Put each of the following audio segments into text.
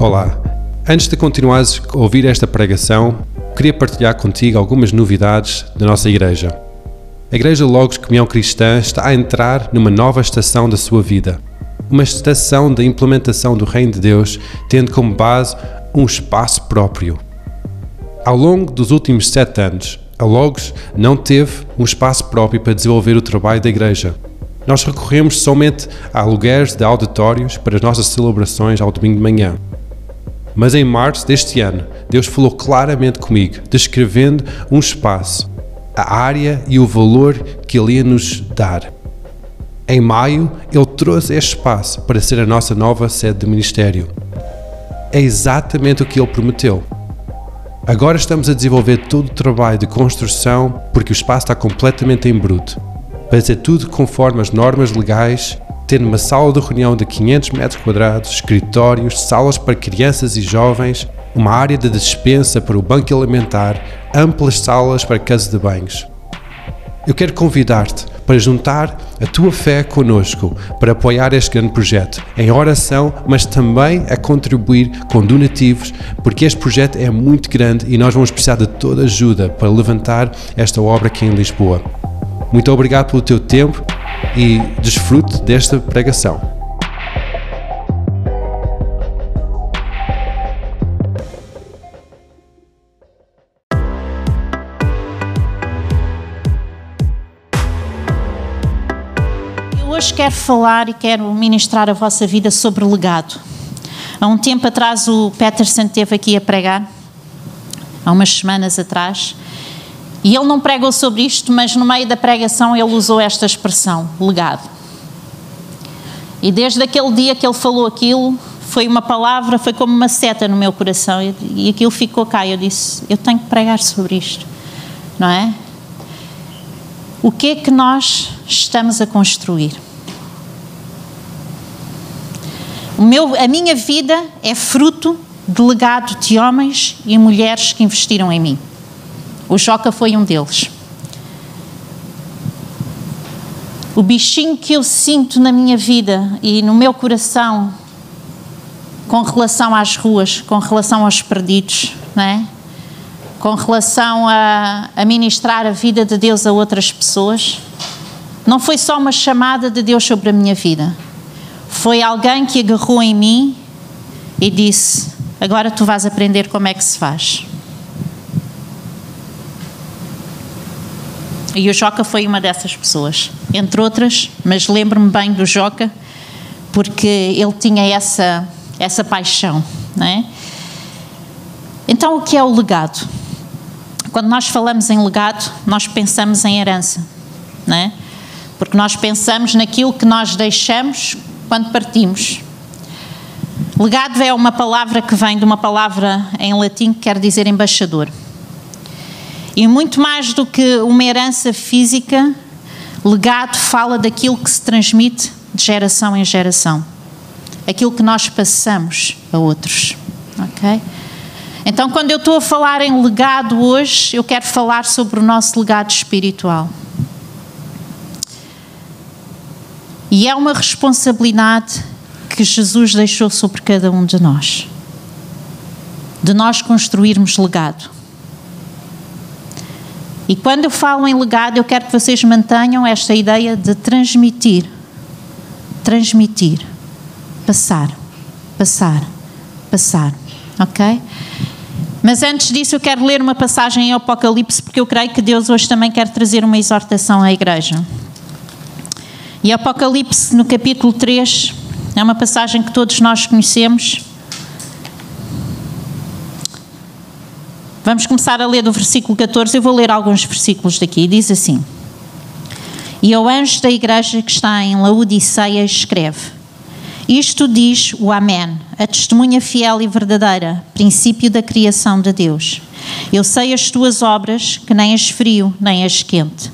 Olá. Antes de continuares a ouvir esta pregação, queria partilhar contigo algumas novidades da nossa igreja. A Igreja Logos Comunhão Cristã está a entrar numa nova estação da sua vida. Uma estação da implementação do Reino de Deus, tendo como base um espaço próprio. Ao longo dos últimos sete anos, a Logos não teve um espaço próprio para desenvolver o trabalho da igreja. Nós recorremos somente a aluguéis de auditórios para as nossas celebrações ao domingo de manhã. Mas em março deste ano, Deus falou claramente comigo, descrevendo um espaço, a área e o valor que Ele ia nos dar. Em maio, Ele trouxe este espaço para ser a nossa nova sede de ministério. É exatamente o que Ele prometeu. Agora estamos a desenvolver todo o trabalho de construção porque o espaço está completamente em bruto. Para ser tudo conforme as normas legais tendo uma sala de reunião de 500 metros quadrados, escritórios, salas para crianças e jovens, uma área de dispensa para o banco alimentar, amplas salas para casa de banhos. Eu quero convidar-te para juntar a tua fé conosco para apoiar este grande projeto em oração, mas também a contribuir com donativos, porque este projeto é muito grande e nós vamos precisar de toda ajuda para levantar esta obra aqui em Lisboa. Muito obrigado pelo teu tempo e desfrute desta pregação. Eu hoje quero falar e quero ministrar a vossa vida sobre legado. Há um tempo atrás o Peterson esteve aqui a pregar, há umas semanas atrás, e ele não pregou sobre isto, mas no meio da pregação ele usou esta expressão, legado. E desde aquele dia que ele falou aquilo, foi uma palavra, foi como uma seta no meu coração. E aquilo ficou cá. Eu disse: Eu tenho que pregar sobre isto, não é? O que é que nós estamos a construir? O meu, a minha vida é fruto de legado de homens e mulheres que investiram em mim. O Joca foi um deles. O bichinho que eu sinto na minha vida e no meu coração com relação às ruas, com relação aos perdidos, não é? com relação a, a ministrar a vida de Deus a outras pessoas, não foi só uma chamada de Deus sobre a minha vida. Foi alguém que agarrou em mim e disse: Agora tu vais aprender como é que se faz. E o Joca foi uma dessas pessoas, entre outras, mas lembro-me bem do Joca, porque ele tinha essa, essa paixão. Não é? Então, o que é o legado? Quando nós falamos em legado, nós pensamos em herança, não é? Porque nós pensamos naquilo que nós deixamos quando partimos. Legado é uma palavra que vem de uma palavra em latim que quer dizer embaixador. E muito mais do que uma herança física, legado fala daquilo que se transmite de geração em geração. Aquilo que nós passamos a outros. Ok? Então, quando eu estou a falar em legado hoje, eu quero falar sobre o nosso legado espiritual. E é uma responsabilidade que Jesus deixou sobre cada um de nós. De nós construirmos legado. E quando eu falo em legado, eu quero que vocês mantenham esta ideia de transmitir. Transmitir. Passar. Passar. Passar. Ok? Mas antes disso, eu quero ler uma passagem em Apocalipse, porque eu creio que Deus hoje também quer trazer uma exortação à igreja. E Apocalipse, no capítulo 3, é uma passagem que todos nós conhecemos. Vamos começar a ler do versículo 14. Eu vou ler alguns versículos daqui. Diz assim: E ao anjo da igreja que está em Laodiceia escreve: Isto diz o Amém, a testemunha fiel e verdadeira, princípio da criação de Deus. Eu sei as tuas obras, que nem és frio, nem és quente.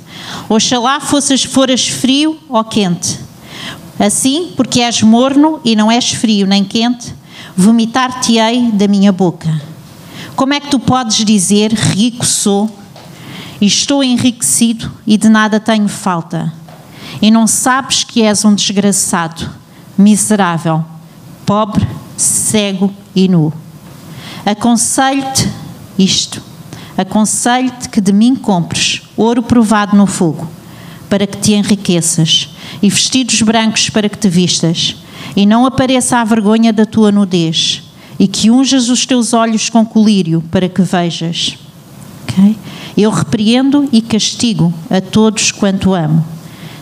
Oxalá fosses, foras frio ou quente. Assim, porque és morno e não és frio nem quente, vomitar-te-ei da minha boca. Como é que tu podes dizer: Rico sou, e estou enriquecido e de nada tenho falta? E não sabes que és um desgraçado, miserável, pobre, cego e nu. Aconselho-te isto. Aconselho-te que de mim compres ouro provado no fogo, para que te enriqueças, e vestidos brancos para que te vistas, e não apareça a vergonha da tua nudez, e que unjas os teus olhos com colírio, para que vejas. Okay? Eu repreendo e castigo a todos quanto amo.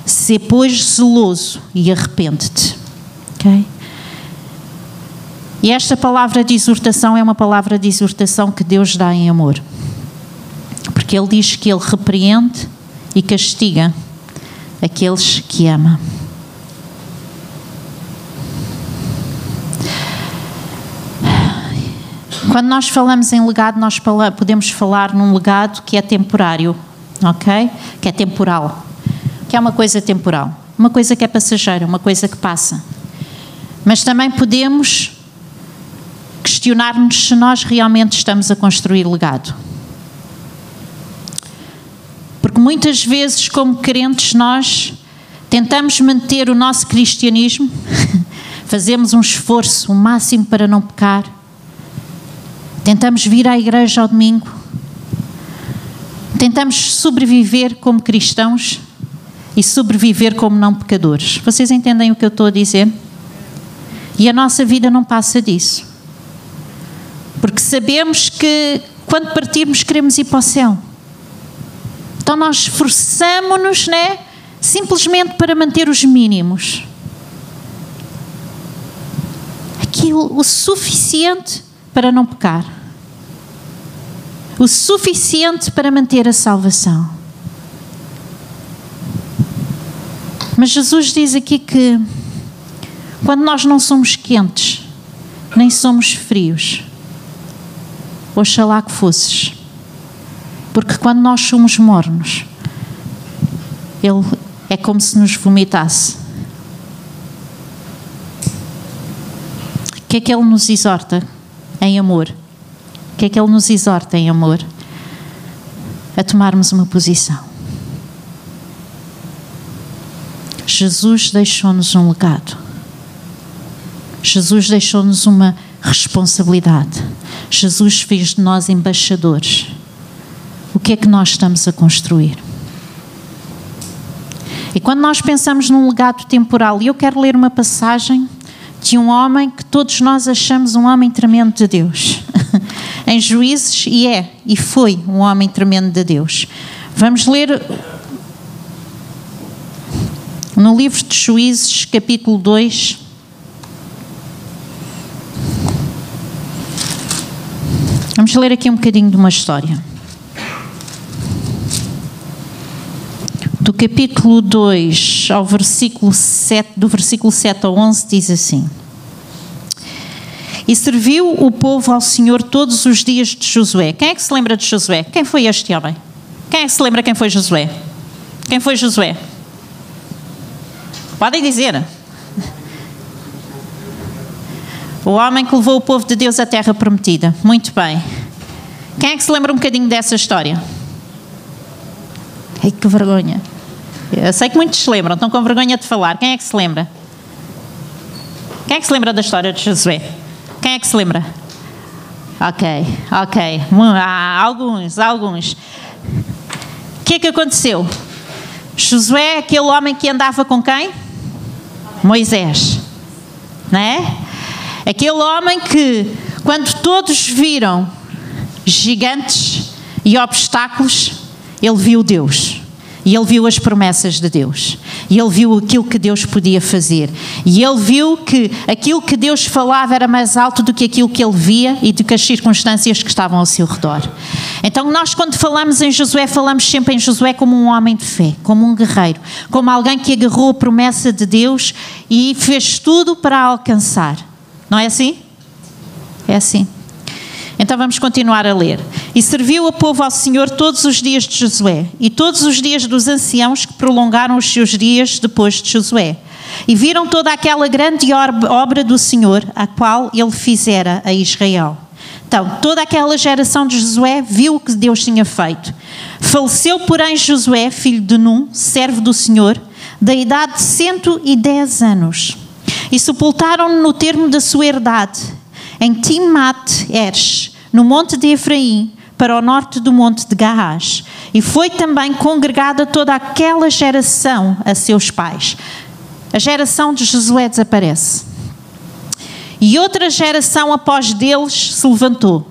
Se, pois, zeloso e arrepende-te. Okay? E esta palavra de exortação é uma palavra de exortação que Deus dá em amor. Porque Ele diz que Ele repreende e castiga aqueles que ama. Quando nós falamos em legado, nós podemos falar num legado que é temporário, ok? Que é temporal. Que é uma coisa temporal. Uma coisa que é passageira, uma coisa que passa. Mas também podemos questionar-nos se nós realmente estamos a construir legado. Porque muitas vezes, como crentes, nós tentamos manter o nosso cristianismo, fazemos um esforço o máximo para não pecar, tentamos vir à igreja ao domingo, tentamos sobreviver como cristãos e sobreviver como não pecadores. Vocês entendem o que eu estou a dizer? E a nossa vida não passa disso. Porque sabemos que quando partirmos queremos ir para o céu. Então nós esforçamos-nos, né? Simplesmente para manter os mínimos. Aquilo o suficiente para não pecar. O suficiente para manter a salvação. Mas Jesus diz aqui que quando nós não somos quentes, nem somos frios, Oxalá que fosses. Porque quando nós somos mornos, Ele é como se nos vomitasse. O que é que Ele nos exorta em amor? Que é que Ele nos exorta em amor? A tomarmos uma posição. Jesus deixou-nos um legado. Jesus deixou-nos uma responsabilidade. Jesus fez de nós embaixadores. O que é que nós estamos a construir? E quando nós pensamos num legado temporal, e eu quero ler uma passagem de um homem que todos nós achamos um homem tremendo de Deus. Em Juízes, e é, e foi um homem tremendo de Deus. Vamos ler no livro de Juízes, capítulo 2, Vamos ler aqui um bocadinho de uma história. Do capítulo 2 ao versículo 7, do versículo 7 ao 11 diz assim: E serviu o povo ao Senhor todos os dias de Josué. Quem é que se lembra de Josué? Quem foi este homem? Quem é que se lembra quem foi Josué? Quem foi Josué? Podem dizer. O homem que levou o povo de Deus à terra prometida. Muito bem. Quem é que se lembra um bocadinho dessa história? Ai, que vergonha. Eu sei que muitos se lembram, estão com vergonha de falar. Quem é que se lembra? Quem é que se lembra da história de Josué? Quem é que se lembra? Ok, ok. Há alguns, alguns. O que é que aconteceu? Josué aquele homem que andava com quem? Moisés. Não é? Aquele homem que, quando todos viram gigantes e obstáculos, ele viu Deus. E ele viu as promessas de Deus. E ele viu aquilo que Deus podia fazer. E ele viu que aquilo que Deus falava era mais alto do que aquilo que ele via e do que as circunstâncias que estavam ao seu redor. Então, nós, quando falamos em Josué, falamos sempre em Josué como um homem de fé, como um guerreiro, como alguém que agarrou a promessa de Deus e fez tudo para a alcançar. Não é assim? É assim. Então vamos continuar a ler. E serviu o povo ao Senhor todos os dias de Josué, e todos os dias dos anciãos que prolongaram os seus dias depois de Josué. E viram toda aquela grande obra do Senhor, a qual ele fizera a Israel. Então, toda aquela geração de Josué viu o que Deus tinha feito. Faleceu, porém, Josué, filho de Num, servo do Senhor, da idade de 110 anos e sepultaram-no no termo da sua herdade. Em Timmat-Eres, no monte de Efraim, para o norte do monte de Garras. E foi também congregada toda aquela geração a seus pais. A geração de Josué desaparece. E outra geração após deles se levantou,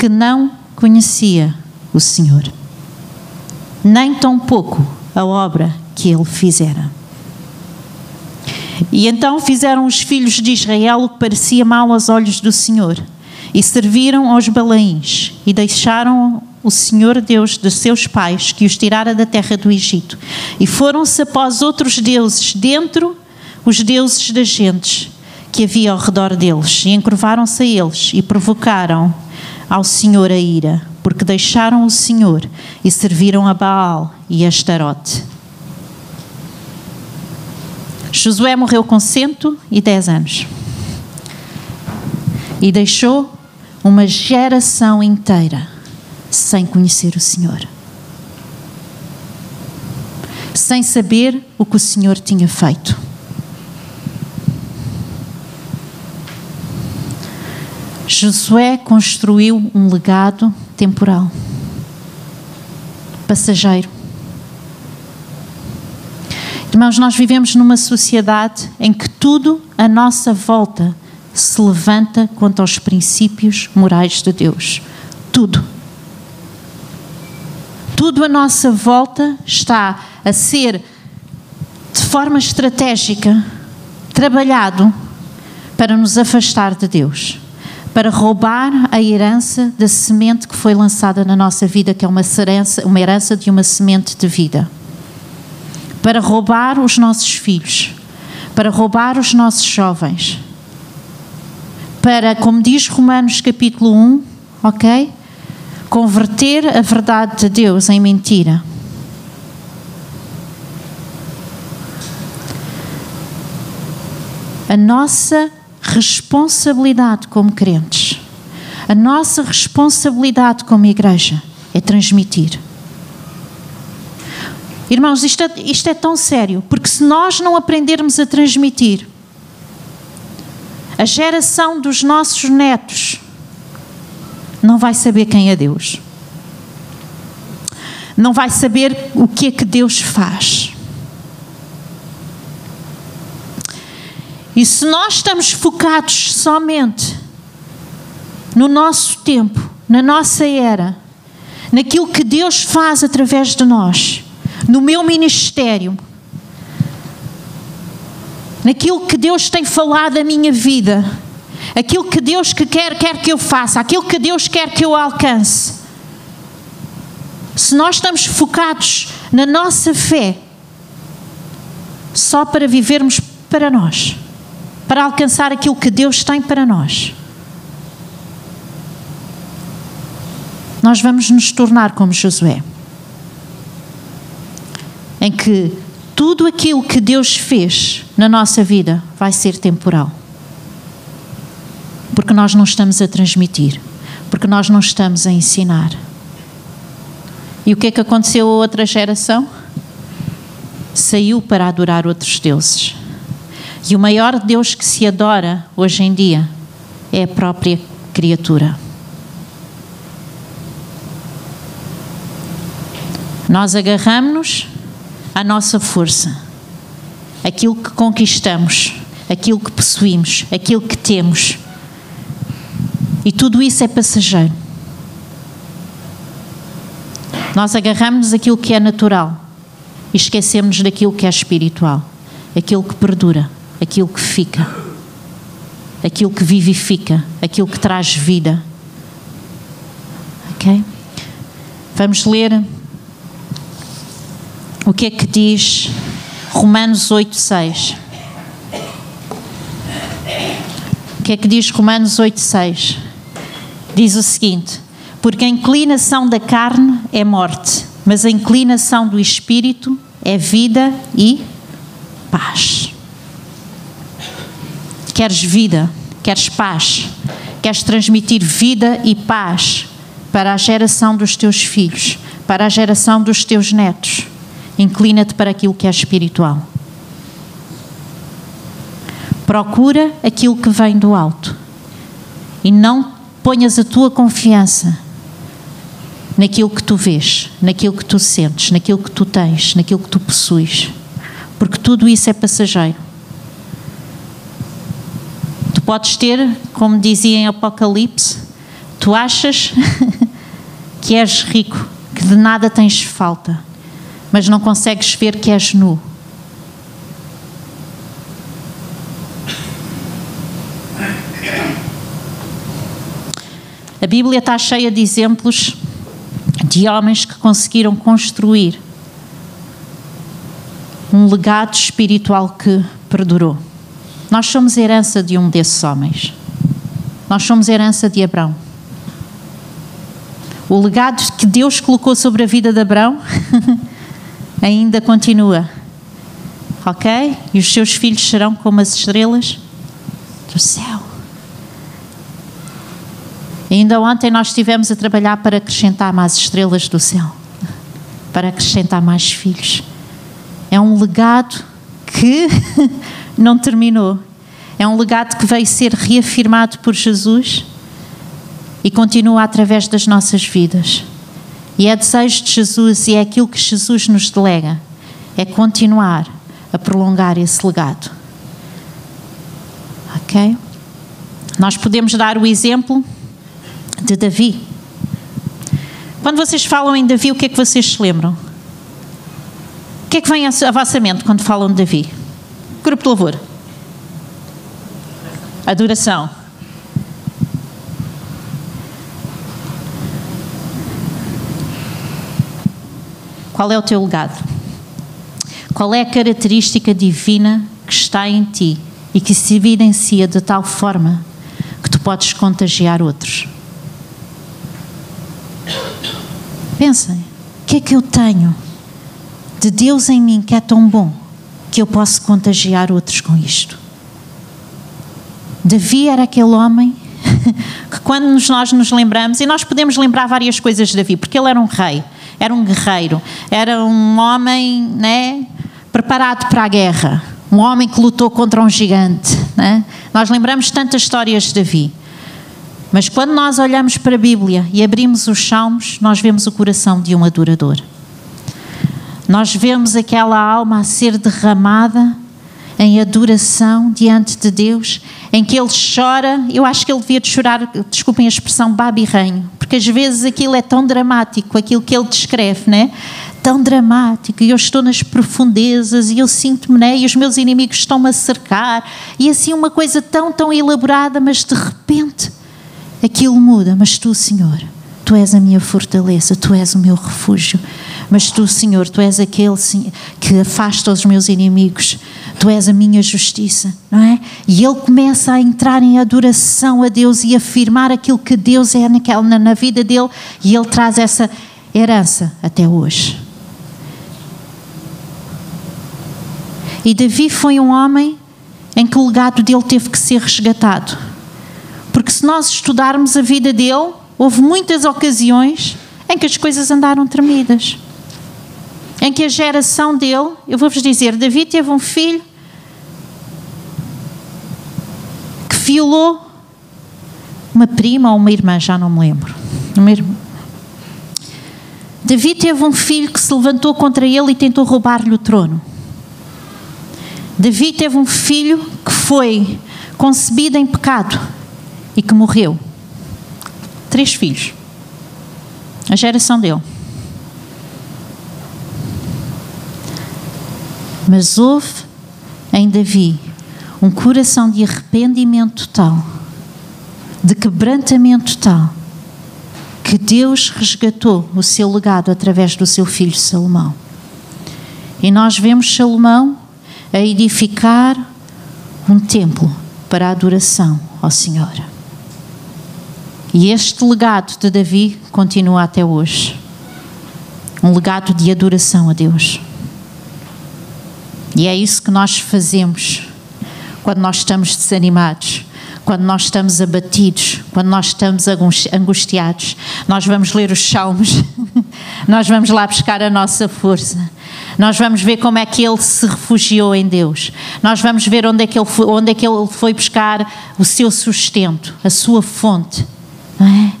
que não conhecia o Senhor, nem tampouco a obra que ele fizera. E então fizeram os filhos de Israel o que parecia mal aos olhos do Senhor, e serviram aos Balaíns, e deixaram o Senhor Deus de seus pais, que os tirara da terra do Egito, e foram-se após outros deuses, dentro os deuses das gentes que havia ao redor deles, e encurvaram-se a eles, e provocaram ao Senhor a ira, porque deixaram o Senhor e serviram a Baal e a Astarote. Josué morreu com 110 anos e deixou uma geração inteira sem conhecer o Senhor, sem saber o que o Senhor tinha feito. Josué construiu um legado temporal, passageiro. Irmãos, nós vivemos numa sociedade em que tudo à nossa volta se levanta contra os princípios morais de Deus. Tudo. Tudo à nossa volta está a ser, de forma estratégica, trabalhado para nos afastar de Deus, para roubar a herança da semente que foi lançada na nossa vida, que é uma herança, uma herança de uma semente de vida para roubar os nossos filhos, para roubar os nossos jovens, para, como diz Romanos capítulo 1, ok? Converter a verdade de Deus em mentira. A nossa responsabilidade como crentes, a nossa responsabilidade como igreja é transmitir. Irmãos, isto é, isto é tão sério, porque se nós não aprendermos a transmitir, a geração dos nossos netos não vai saber quem é Deus. Não vai saber o que é que Deus faz. E se nós estamos focados somente no nosso tempo, na nossa era, naquilo que Deus faz através de nós, no meu ministério, naquilo que Deus tem falado da minha vida, aquilo que Deus que quer, quer que eu faça, aquilo que Deus quer que eu alcance. Se nós estamos focados na nossa fé, só para vivermos para nós, para alcançar aquilo que Deus tem para nós, nós vamos nos tornar como Josué em que tudo aquilo que Deus fez na nossa vida vai ser temporal. Porque nós não estamos a transmitir, porque nós não estamos a ensinar. E o que é que aconteceu a outra geração? Saiu para adorar outros deuses. E o maior Deus que se adora hoje em dia é a própria criatura. Nós agarramos-nos a nossa força, aquilo que conquistamos, aquilo que possuímos, aquilo que temos. E tudo isso é passageiro. Nós agarramos aquilo que é natural e esquecemos daquilo que é espiritual, aquilo que perdura, aquilo que fica, aquilo que vivifica, aquilo que traz vida. Ok? Vamos ler o que é que diz Romanos 8, 6? O que é que diz Romanos 8, 6? Diz o seguinte: Porque a inclinação da carne é morte, mas a inclinação do espírito é vida e paz. Queres vida, queres paz, queres transmitir vida e paz para a geração dos teus filhos, para a geração dos teus netos Inclina-te para aquilo que é espiritual. Procura aquilo que vem do alto e não ponhas a tua confiança naquilo que tu vês, naquilo que tu sentes, naquilo que tu tens, naquilo que tu possuis, porque tudo isso é passageiro. Tu podes ter, como dizia em Apocalipse, tu achas que és rico, que de nada tens falta, mas não consegues ver que és nu. A Bíblia está cheia de exemplos de homens que conseguiram construir um legado espiritual que perdurou. Nós somos herança de um desses homens. Nós somos herança de Abraão. O legado que Deus colocou sobre a vida de Abraão ainda continua. Ok? E os seus filhos serão como as estrelas do céu. Ainda ontem nós estivemos a trabalhar para acrescentar mais estrelas do céu, para acrescentar mais filhos. É um legado que não terminou. É um legado que veio ser reafirmado por Jesus e continua através das nossas vidas. E é desejo de Jesus e é aquilo que Jesus nos delega, é continuar a prolongar esse legado. Ok? Nós podemos dar o exemplo de Davi. Quando vocês falam em Davi, o que é que vocês se lembram? O que é que vem a vossa mente quando falam de Davi? Grupo de louvor. Adoração. Qual é o teu legado? Qual é a característica divina que está em ti e que se evidencia de tal forma que tu podes contagiar outros? Pensem, o que é que eu tenho de Deus em mim que é tão bom que eu posso contagiar outros com isto? Davi era aquele homem que quando nós nos lembramos, e nós podemos lembrar várias coisas de Davi, porque ele era um rei, era um guerreiro, era um homem né, preparado para a guerra, um homem que lutou contra um gigante. Né? Nós lembramos tantas histórias de Davi. Mas quando nós olhamos para a Bíblia e abrimos os Salmos, nós vemos o coração de um adorador. Nós vemos aquela alma a ser derramada em adoração diante de Deus, em que ele chora. Eu acho que ele devia de chorar, desculpem a expressão, babirranho, às vezes aquilo é tão dramático, aquilo que ele descreve, né? Tão dramático, e eu estou nas profundezas e eu sinto-me, né? E os meus inimigos estão-me a cercar, e assim uma coisa tão, tão elaborada, mas de repente aquilo muda, mas tu, Senhor, tu és a minha fortaleza, tu és o meu refúgio. Mas tu, Senhor, tu és aquele que afasta os meus inimigos, tu és a minha justiça, não é? E ele começa a entrar em adoração a Deus e afirmar aquilo que Deus é naquela, na vida dele, e ele traz essa herança até hoje. E Davi foi um homem em que o legado dele teve que ser resgatado. Porque se nós estudarmos a vida dele, houve muitas ocasiões em que as coisas andaram tremidas. Em que a geração dele, eu vou-vos dizer, Davi teve um filho que violou uma prima ou uma irmã, já não me lembro. Uma irmã. Davi teve um filho que se levantou contra ele e tentou roubar-lhe o trono. Davi teve um filho que foi concebido em pecado e que morreu. Três filhos. A geração dele. Mas houve em Davi um coração de arrependimento tal, de quebrantamento tal, que Deus resgatou o seu legado através do seu filho Salomão. E nós vemos Salomão a edificar um templo para a adoração ao Senhor. E este legado de Davi continua até hoje. Um legado de adoração a Deus. E é isso que nós fazemos quando nós estamos desanimados, quando nós estamos abatidos, quando nós estamos angustiados. Nós vamos ler os salmos, nós vamos lá buscar a nossa força. Nós vamos ver como é que ele se refugiou em Deus. Nós vamos ver onde é que ele foi, onde é que ele foi buscar o seu sustento, a sua fonte. Não é?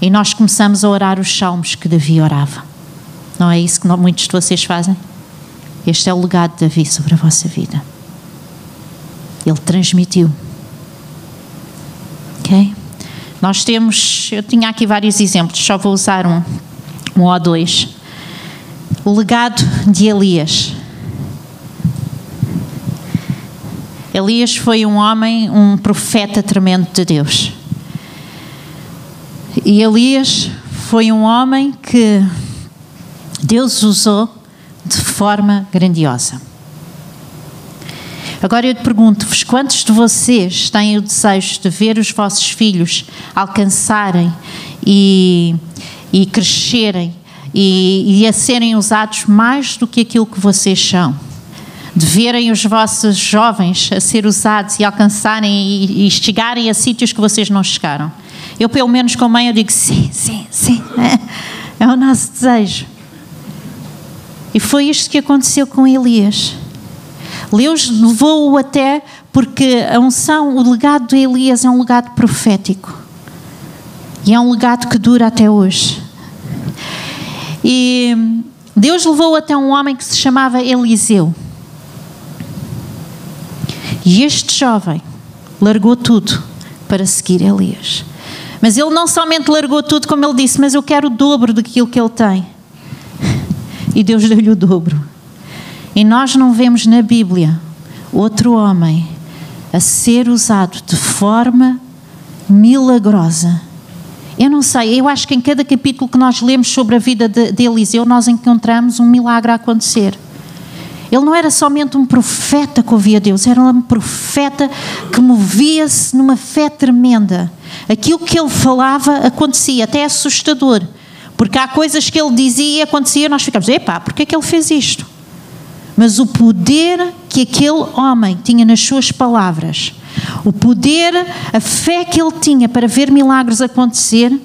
E nós começamos a orar os salmos que Davi orava. Não é isso que muitos de vocês fazem? Este é o legado de Davi sobre a vossa vida. Ele transmitiu. Ok? Nós temos, eu tinha aqui vários exemplos, só vou usar um, um ou dois. O legado de Elias. Elias foi um homem, um profeta tremendo de Deus. E Elias foi um homem que Deus usou forma grandiosa. Agora eu te pergunto-vos: quantos de vocês têm o desejo de ver os vossos filhos alcançarem e, e crescerem e, e a serem usados mais do que aquilo que vocês são? De verem os vossos jovens a ser usados e alcançarem e, e chegarem a sítios que vocês não chegaram? Eu, pelo menos, com a mãe, eu digo sim, sim, sim. É, é o nosso desejo. E foi isto que aconteceu com Elias. Deus levou-o até porque a unção, o legado de Elias é um legado profético. E é um legado que dura até hoje. E Deus levou até um homem que se chamava Eliseu. E este jovem largou tudo para seguir Elias. Mas ele não somente largou tudo, como ele disse, mas eu quero o dobro daquilo que ele tem. E Deus deu-lhe o dobro. E nós não vemos na Bíblia outro homem a ser usado de forma milagrosa. Eu não sei, eu acho que em cada capítulo que nós lemos sobre a vida de, de Eliseu, nós encontramos um milagre a acontecer. Ele não era somente um profeta que ouvia Deus, era um profeta que movia-se numa fé tremenda. Aquilo que ele falava acontecia, até assustador. Porque há coisas que ele dizia e acontecia nós ficamos, epá, porquê é que ele fez isto? Mas o poder que aquele homem tinha nas suas palavras, o poder, a fé que ele tinha para ver milagres acontecer.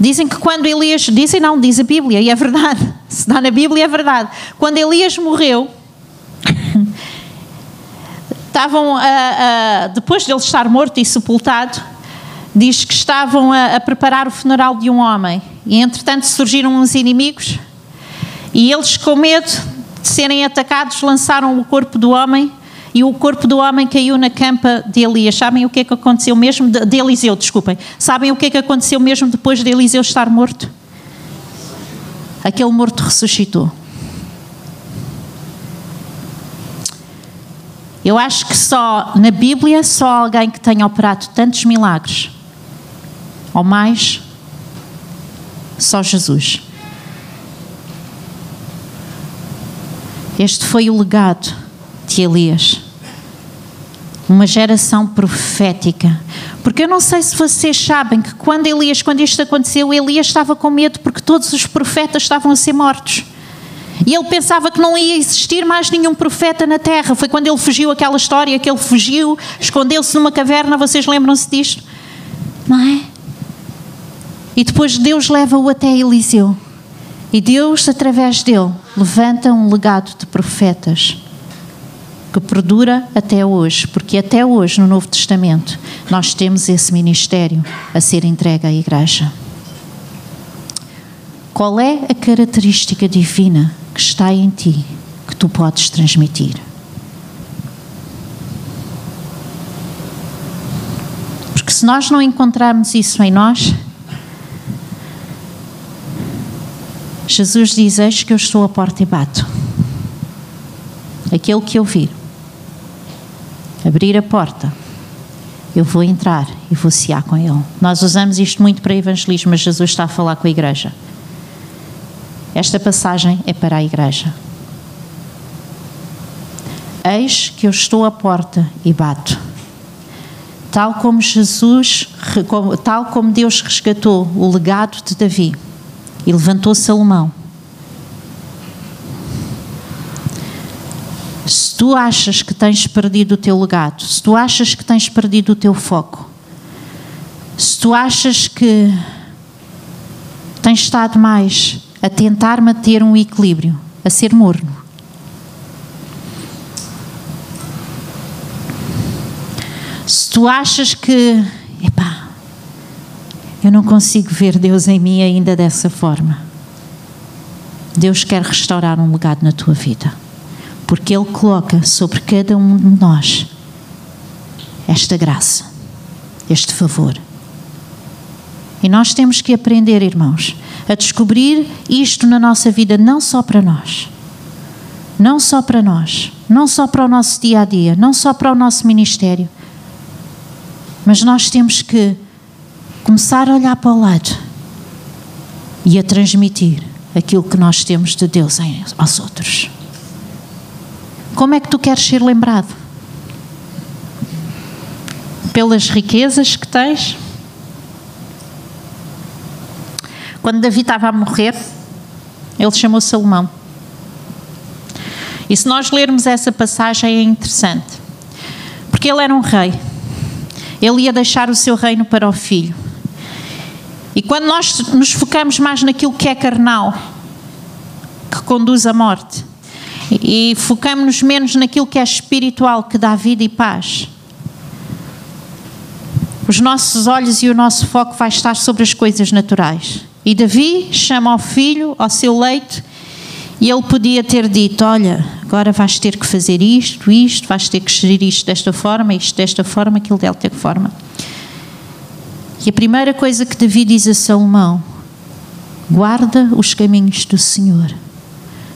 Dizem que quando Elias, dizem não, diz a Bíblia, e é verdade, se dá na Bíblia é verdade. Quando Elias morreu, estavam, a, a, depois de ele estar morto e sepultado, diz que estavam a, a preparar o funeral de um homem, e entretanto surgiram uns inimigos e eles, com medo de serem atacados, lançaram o corpo do homem e o corpo do homem caiu na campa de Elias. Sabem o que é que aconteceu mesmo? De, de Eliseu, desculpem. Sabem o que é que aconteceu mesmo depois de Eliseu estar morto? Aquele morto ressuscitou. Eu acho que só na Bíblia, só alguém que tenha operado tantos milagres, ou mais, só Jesus. Este foi o legado de Elias. Uma geração profética. Porque eu não sei se vocês sabem que quando Elias, quando isto aconteceu, Elias estava com medo porque todos os profetas estavam a ser mortos. E ele pensava que não ia existir mais nenhum profeta na terra. Foi quando ele fugiu aquela história que ele fugiu, escondeu-se numa caverna, vocês lembram-se disto? Não é? E depois Deus leva-o até Eliseu. E Deus, através dele, levanta um legado de profetas que perdura até hoje, porque até hoje, no Novo Testamento, nós temos esse ministério a ser entregue à igreja. Qual é a característica divina que está em ti que tu podes transmitir? Porque se nós não encontrarmos isso em nós, Jesus diz: Eis que eu estou à porta e bato. Aquele que ouvir, abrir a porta, eu vou entrar e vou cear com ele. Nós usamos isto muito para evangelismo, mas Jesus está a falar com a igreja. Esta passagem é para a igreja. Eis que eu estou à porta e bato. Tal como Jesus, tal como Deus resgatou o legado de Davi e levantou Salomão. Se tu achas que tens perdido o teu legado, se tu achas que tens perdido o teu foco, se tu achas que tens estado mais a tentar manter um equilíbrio, a ser morno. Se tu achas que, epá, eu não consigo ver Deus em mim ainda dessa forma, Deus quer restaurar um legado na tua vida, porque Ele coloca sobre cada um de nós esta graça, este favor. E nós temos que aprender, irmãos, a descobrir isto na nossa vida, não só para nós, não só para nós, não só para o nosso dia a dia, não só para o nosso ministério, mas nós temos que começar a olhar para o lado e a transmitir aquilo que nós temos de Deus aos outros. Como é que tu queres ser lembrado? Pelas riquezas que tens? Quando Davi estava a morrer, ele chamou Salomão. E se nós lermos essa passagem é interessante, porque ele era um rei. Ele ia deixar o seu reino para o filho. E quando nós nos focamos mais naquilo que é carnal, que conduz à morte, e focamos-nos menos naquilo que é espiritual, que dá vida e paz, os nossos olhos e o nosso foco vai estar sobre as coisas naturais. E Davi chama ao filho ao seu leito e ele podia ter dito: Olha, agora vais ter que fazer isto, isto, vais ter que gerir isto desta forma, isto desta forma, aquilo de outra forma. E a primeira coisa que Davi diz a Salomão: guarda os caminhos do Senhor,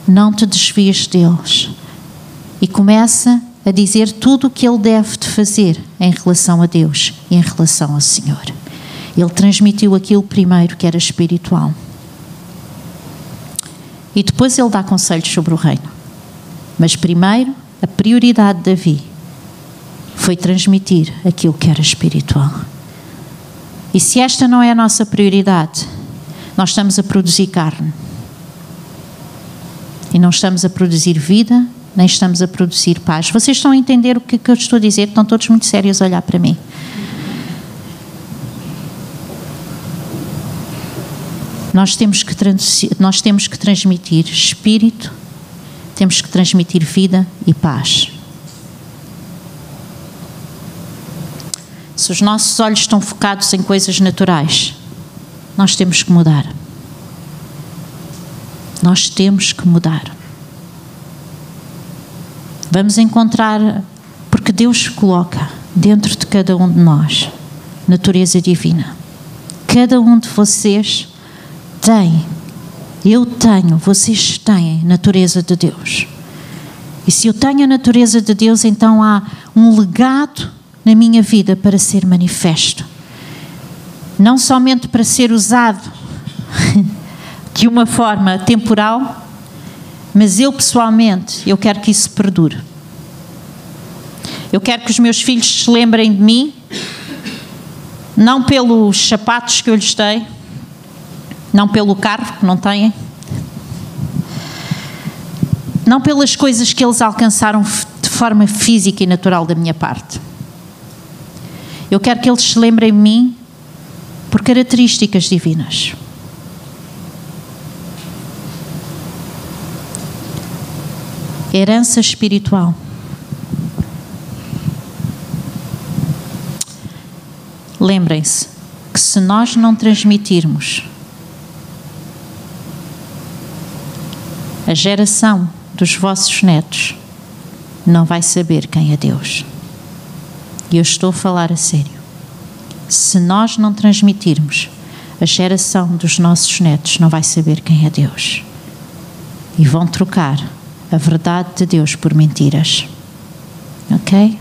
não te desvies deles. E começa a dizer tudo o que ele deve de fazer em relação a Deus e em relação ao Senhor. Ele transmitiu aquilo primeiro que era espiritual. E depois ele dá conselhos sobre o reino. Mas primeiro, a prioridade de Davi foi transmitir aquilo que era espiritual. E se esta não é a nossa prioridade, nós estamos a produzir carne. E não estamos a produzir vida, nem estamos a produzir paz. Vocês estão a entender o que, que eu estou a dizer? Estão todos muito sérios a olhar para mim. Nós temos que, nós temos que transmitir espírito, temos que transmitir vida e paz. Se os nossos olhos estão focados em coisas naturais, nós temos que mudar. Nós temos que mudar. Vamos encontrar, porque Deus coloca dentro de cada um de nós natureza divina. Cada um de vocês tem, eu tenho, vocês têm natureza de Deus. E se eu tenho a natureza de Deus, então há um legado na minha vida para ser manifesto. Não somente para ser usado de uma forma temporal, mas eu pessoalmente, eu quero que isso perdure. Eu quero que os meus filhos se lembrem de mim, não pelos sapatos que eu lhes dei, não pelo carro que não têm, não pelas coisas que eles alcançaram de forma física e natural da minha parte. Eu quero que eles se lembrem de mim por características divinas. Herança espiritual. Lembrem-se que se nós não transmitirmos a geração dos vossos netos não vai saber quem é Deus. E eu estou a falar a sério. Se nós não transmitirmos, a geração dos nossos netos não vai saber quem é Deus. E vão trocar a verdade de Deus por mentiras. Ok?